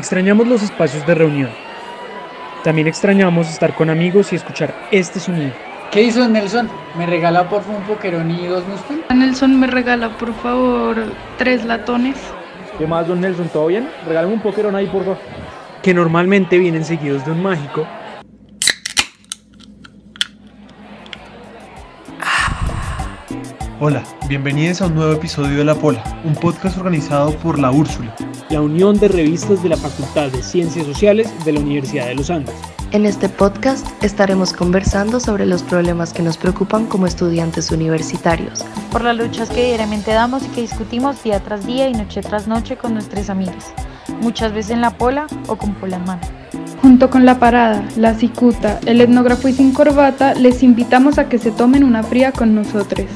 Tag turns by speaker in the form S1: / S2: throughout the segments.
S1: Extrañamos los espacios de reunión. También extrañamos estar con amigos y escuchar este sonido.
S2: ¿Qué hizo Nelson? ¿Me regala por favor un poquerón y dos muspel?
S3: Nelson me regala por favor tres latones.
S4: ¿Qué más, don Nelson? ¿Todo bien? Regálame un poquerón ahí, por favor.
S1: Que normalmente vienen seguidos de un mágico.
S5: Hola, bienvenidos a un nuevo episodio de La Pola, un podcast organizado por La Úrsula,
S1: la unión de revistas de la Facultad de Ciencias Sociales de la Universidad de los Andes.
S6: En este podcast estaremos conversando sobre los problemas que nos preocupan como estudiantes universitarios.
S7: Por las luchas que diariamente damos y que discutimos día tras día y noche tras noche con nuestros amigos, muchas veces en la pola o con pola en mano.
S3: Junto con la parada, la cicuta, el etnógrafo y sin corbata, les invitamos a que se tomen una fría con nosotros.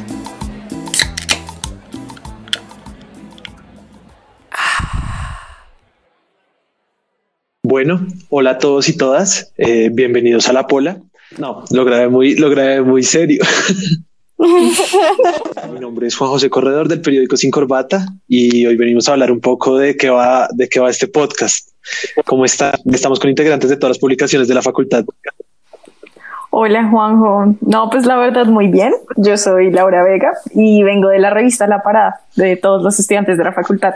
S8: Bueno, hola a todos y todas, eh, bienvenidos a La Pola. No, lo grabé muy, lo grabé muy serio. Mi nombre es Juan José Corredor del periódico Sin Corbata y hoy venimos a hablar un poco de qué va, de qué va este podcast. ¿Cómo está? Estamos con integrantes de todas las publicaciones de la facultad.
S9: Hola Juanjo. No, pues la verdad muy bien. Yo soy Laura Vega y vengo de la revista La Parada de todos los estudiantes de la facultad.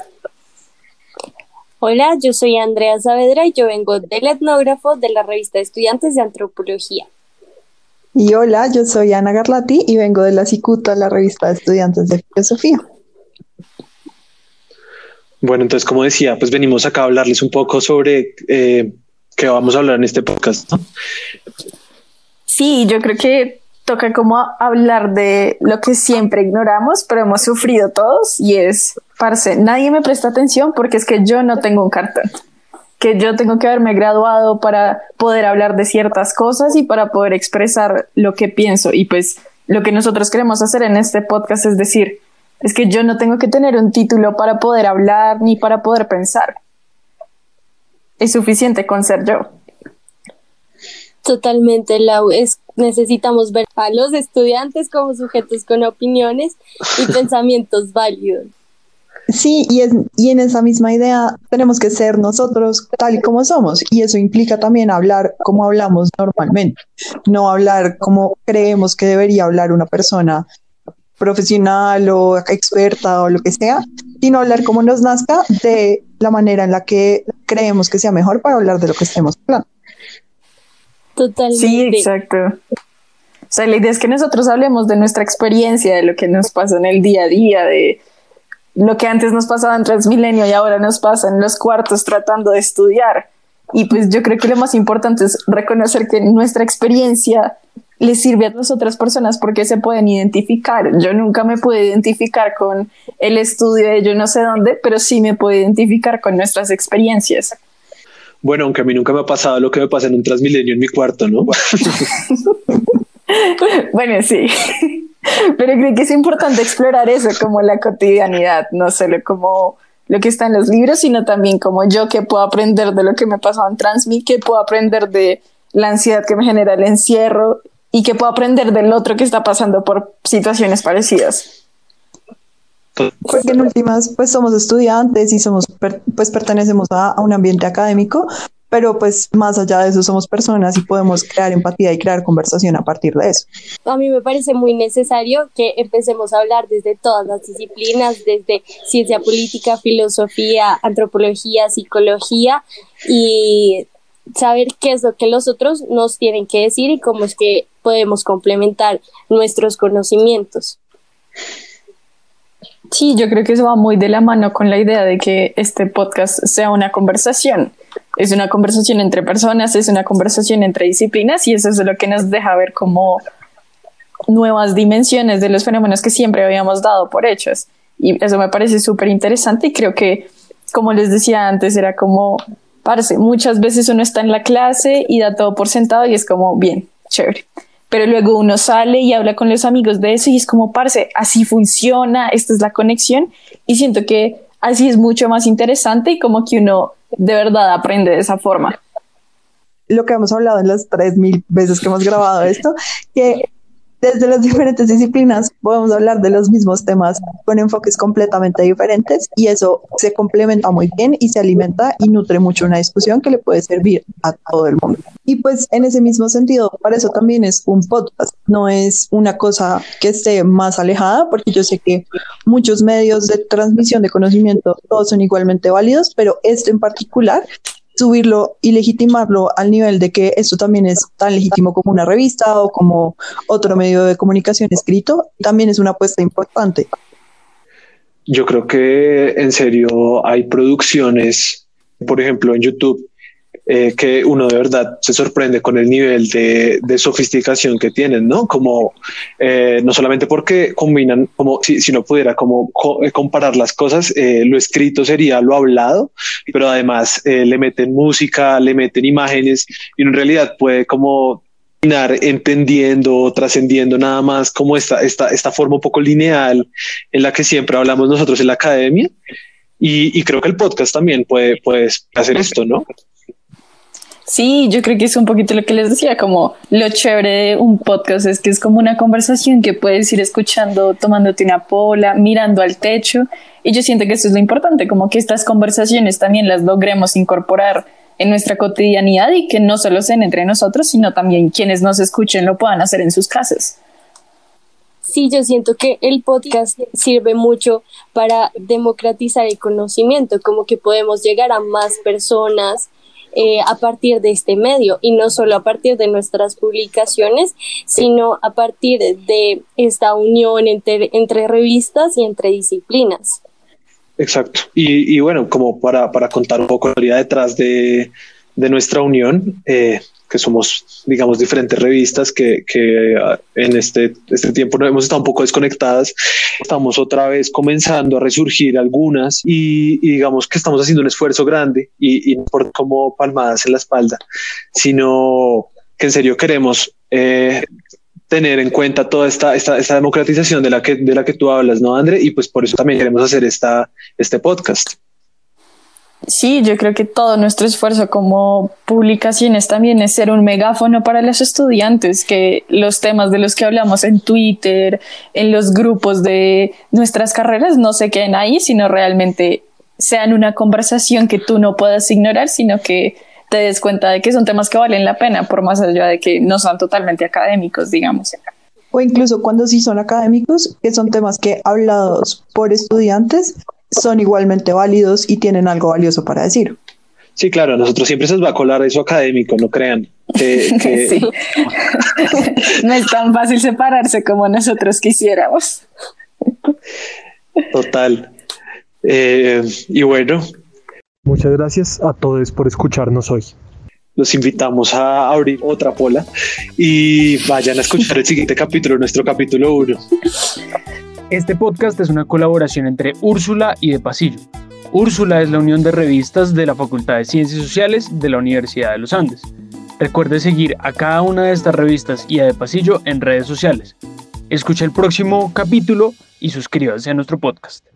S10: Hola, yo soy Andrea Saavedra y yo vengo del etnógrafo de la revista de Estudiantes de Antropología.
S11: Y hola, yo soy Ana Garlati y vengo de la Cicuta, la revista de Estudiantes de Filosofía.
S8: Bueno, entonces, como decía, pues venimos acá a hablarles un poco sobre eh, qué vamos a hablar en este podcast.
S9: Sí, yo creo que toca como hablar de lo que siempre ignoramos, pero hemos sufrido todos y es, parce, nadie me presta atención porque es que yo no tengo un cartón, que yo tengo que haberme graduado para poder hablar de ciertas cosas y para poder expresar lo que pienso y pues lo que nosotros queremos hacer en este podcast es decir, es que yo no tengo que tener un título para poder hablar ni para poder pensar. Es suficiente con ser yo.
S10: Totalmente, Lau. Es, necesitamos ver a los estudiantes como sujetos con opiniones y pensamientos válidos.
S11: Sí, y, es, y en esa misma idea tenemos que ser nosotros tal y como somos, y eso implica también hablar como hablamos normalmente, no hablar como creemos que debería hablar una persona profesional o experta o lo que sea, sino hablar como nos nazca de la manera en la que creemos que sea mejor para hablar de lo que estemos hablando.
S10: Totalmente.
S9: Sí, exacto. O sea, la idea es que nosotros hablemos de nuestra experiencia, de lo que nos pasa en el día a día, de lo que antes nos pasaba en Transmilenio y ahora nos pasa en los cuartos tratando de estudiar. Y pues yo creo que lo más importante es reconocer que nuestra experiencia le sirve a las otras personas porque se pueden identificar. Yo nunca me puedo identificar con el estudio de yo no sé dónde, pero sí me puedo identificar con nuestras experiencias.
S8: Bueno, aunque a mí nunca me ha pasado lo que me pasa en un Transmilenio en mi cuarto, ¿no?
S9: bueno, sí. Pero creo que es importante explorar eso como la cotidianidad, no solo como lo que está en los libros, sino también como yo que puedo aprender de lo que me pasado en Transmi, que puedo aprender de la ansiedad que me genera el encierro y que puedo aprender del otro que está pasando por situaciones parecidas.
S11: Porque en últimas, pues somos estudiantes y somos, pues pertenecemos a, un ambiente académico, pero pues más allá de eso somos personas y podemos crear empatía y crear conversación a partir de eso.
S10: A mí me parece muy necesario que empecemos a hablar desde todas las disciplinas, desde ciencia política, filosofía, antropología, psicología y saber qué es lo que los otros nos tienen que decir y cómo es que podemos complementar nuestros conocimientos.
S9: Sí, yo creo que eso va muy de la mano con la idea de que este podcast sea una conversación. Es una conversación entre personas, es una conversación entre disciplinas y eso es lo que nos deja ver como nuevas dimensiones de los fenómenos que siempre habíamos dado por hechos. Y eso me parece súper interesante y creo que, como les decía antes, era como, parece, muchas veces uno está en la clase y da todo por sentado y es como, bien, chévere pero luego uno sale y habla con los amigos de eso y es como, parce, así funciona, esta es la conexión y siento que así es mucho más interesante y como que uno de verdad aprende de esa forma.
S11: Lo que hemos hablado en las 3.000 veces que hemos grabado esto, que desde las diferentes disciplinas podemos hablar de los mismos temas con enfoques completamente diferentes y eso se complementa muy bien y se alimenta y nutre mucho una discusión que le puede servir a todo el mundo. Y pues en ese mismo sentido, para eso también es un podcast, no es una cosa que esté más alejada, porque yo sé que muchos medios de transmisión de conocimiento todos son igualmente válidos, pero este en particular subirlo y legitimarlo al nivel de que esto también es tan legítimo como una revista o como otro medio de comunicación escrito, también es una apuesta importante.
S8: Yo creo que en serio hay producciones, por ejemplo, en YouTube, eh, que uno de verdad se sorprende con el nivel de, sofisticación que tienen, ¿no? Como eh, no solamente porque combinan, como si, si no pudiera como eh, comparar las cosas, lo escrito sería lo hablado, pero además le meten música, le meten imágenes y en realidad puede como entendiendo, trascendiendo nada más como esta, esta, esta forma un poco lineal en la que siempre hablamos nosotros en la academia. Y, y creo que el podcast también puede, puede hacer esto, ¿no?
S9: Sí, yo creo que es un poquito lo que les decía, como lo chévere de un podcast es que es como una conversación que puedes ir escuchando, tomándote una pola, mirando al techo. Y yo siento que eso es lo importante, como que estas conversaciones también las logremos incorporar en nuestra cotidianidad y que no solo sean entre nosotros, sino también quienes nos escuchen lo puedan hacer en sus casas.
S10: Sí, yo siento que el podcast sirve mucho para democratizar el conocimiento, como que podemos llegar a más personas eh, a partir de este medio y no solo a partir de nuestras publicaciones, sino a partir de esta unión entre, entre revistas y entre disciplinas.
S8: Exacto. Y, bueno, como para, para, contar un poco la historia detrás de, de nuestra unión, eh, que somos, digamos, diferentes revistas que, que ah, en este, este tiempo hemos estado un poco desconectadas. Estamos otra vez comenzando a resurgir algunas y, digamos que estamos haciendo un esfuerzo grande y, no por como palmadas en la espalda, sino que en serio queremos eh, tener en cuenta toda esta, esta, esta, democratización de la, que, de la que tú hablas, ¿no, André? Y pues por eso también queremos hacer esta, este podcast.
S9: Sí, yo creo que todo nuestro esfuerzo como publicaciones también es ser un megáfono para los estudiantes, que los temas de los que hablamos en Twitter, en los grupos de nuestras carreras no se queden ahí, sino realmente sean una conversación que tú no puedas ignorar, sino que te des cuenta de que son temas que valen la pena, por más allá de que no son totalmente académicos, digamos.
S11: O incluso cuando sí son académicos, que son temas que hablados por estudiantes son igualmente válidos y tienen algo valioso para decir.
S8: Sí, claro, a nosotros siempre se nos va a colar eso académico, no crean.
S9: no es tan fácil separarse como nosotros quisiéramos.
S8: Total. Eh, y bueno.
S5: Muchas gracias a todos por escucharnos hoy.
S8: Los invitamos a abrir otra pola y vayan a escuchar el siguiente capítulo, nuestro capítulo 1.
S1: Este podcast es una colaboración entre Úrsula y De Pasillo. Úrsula es la unión de revistas de la Facultad de Ciencias Sociales de la Universidad de los Andes. Recuerde seguir a cada una de estas revistas y a De Pasillo en redes sociales. Escucha el próximo capítulo y suscríbase a nuestro podcast.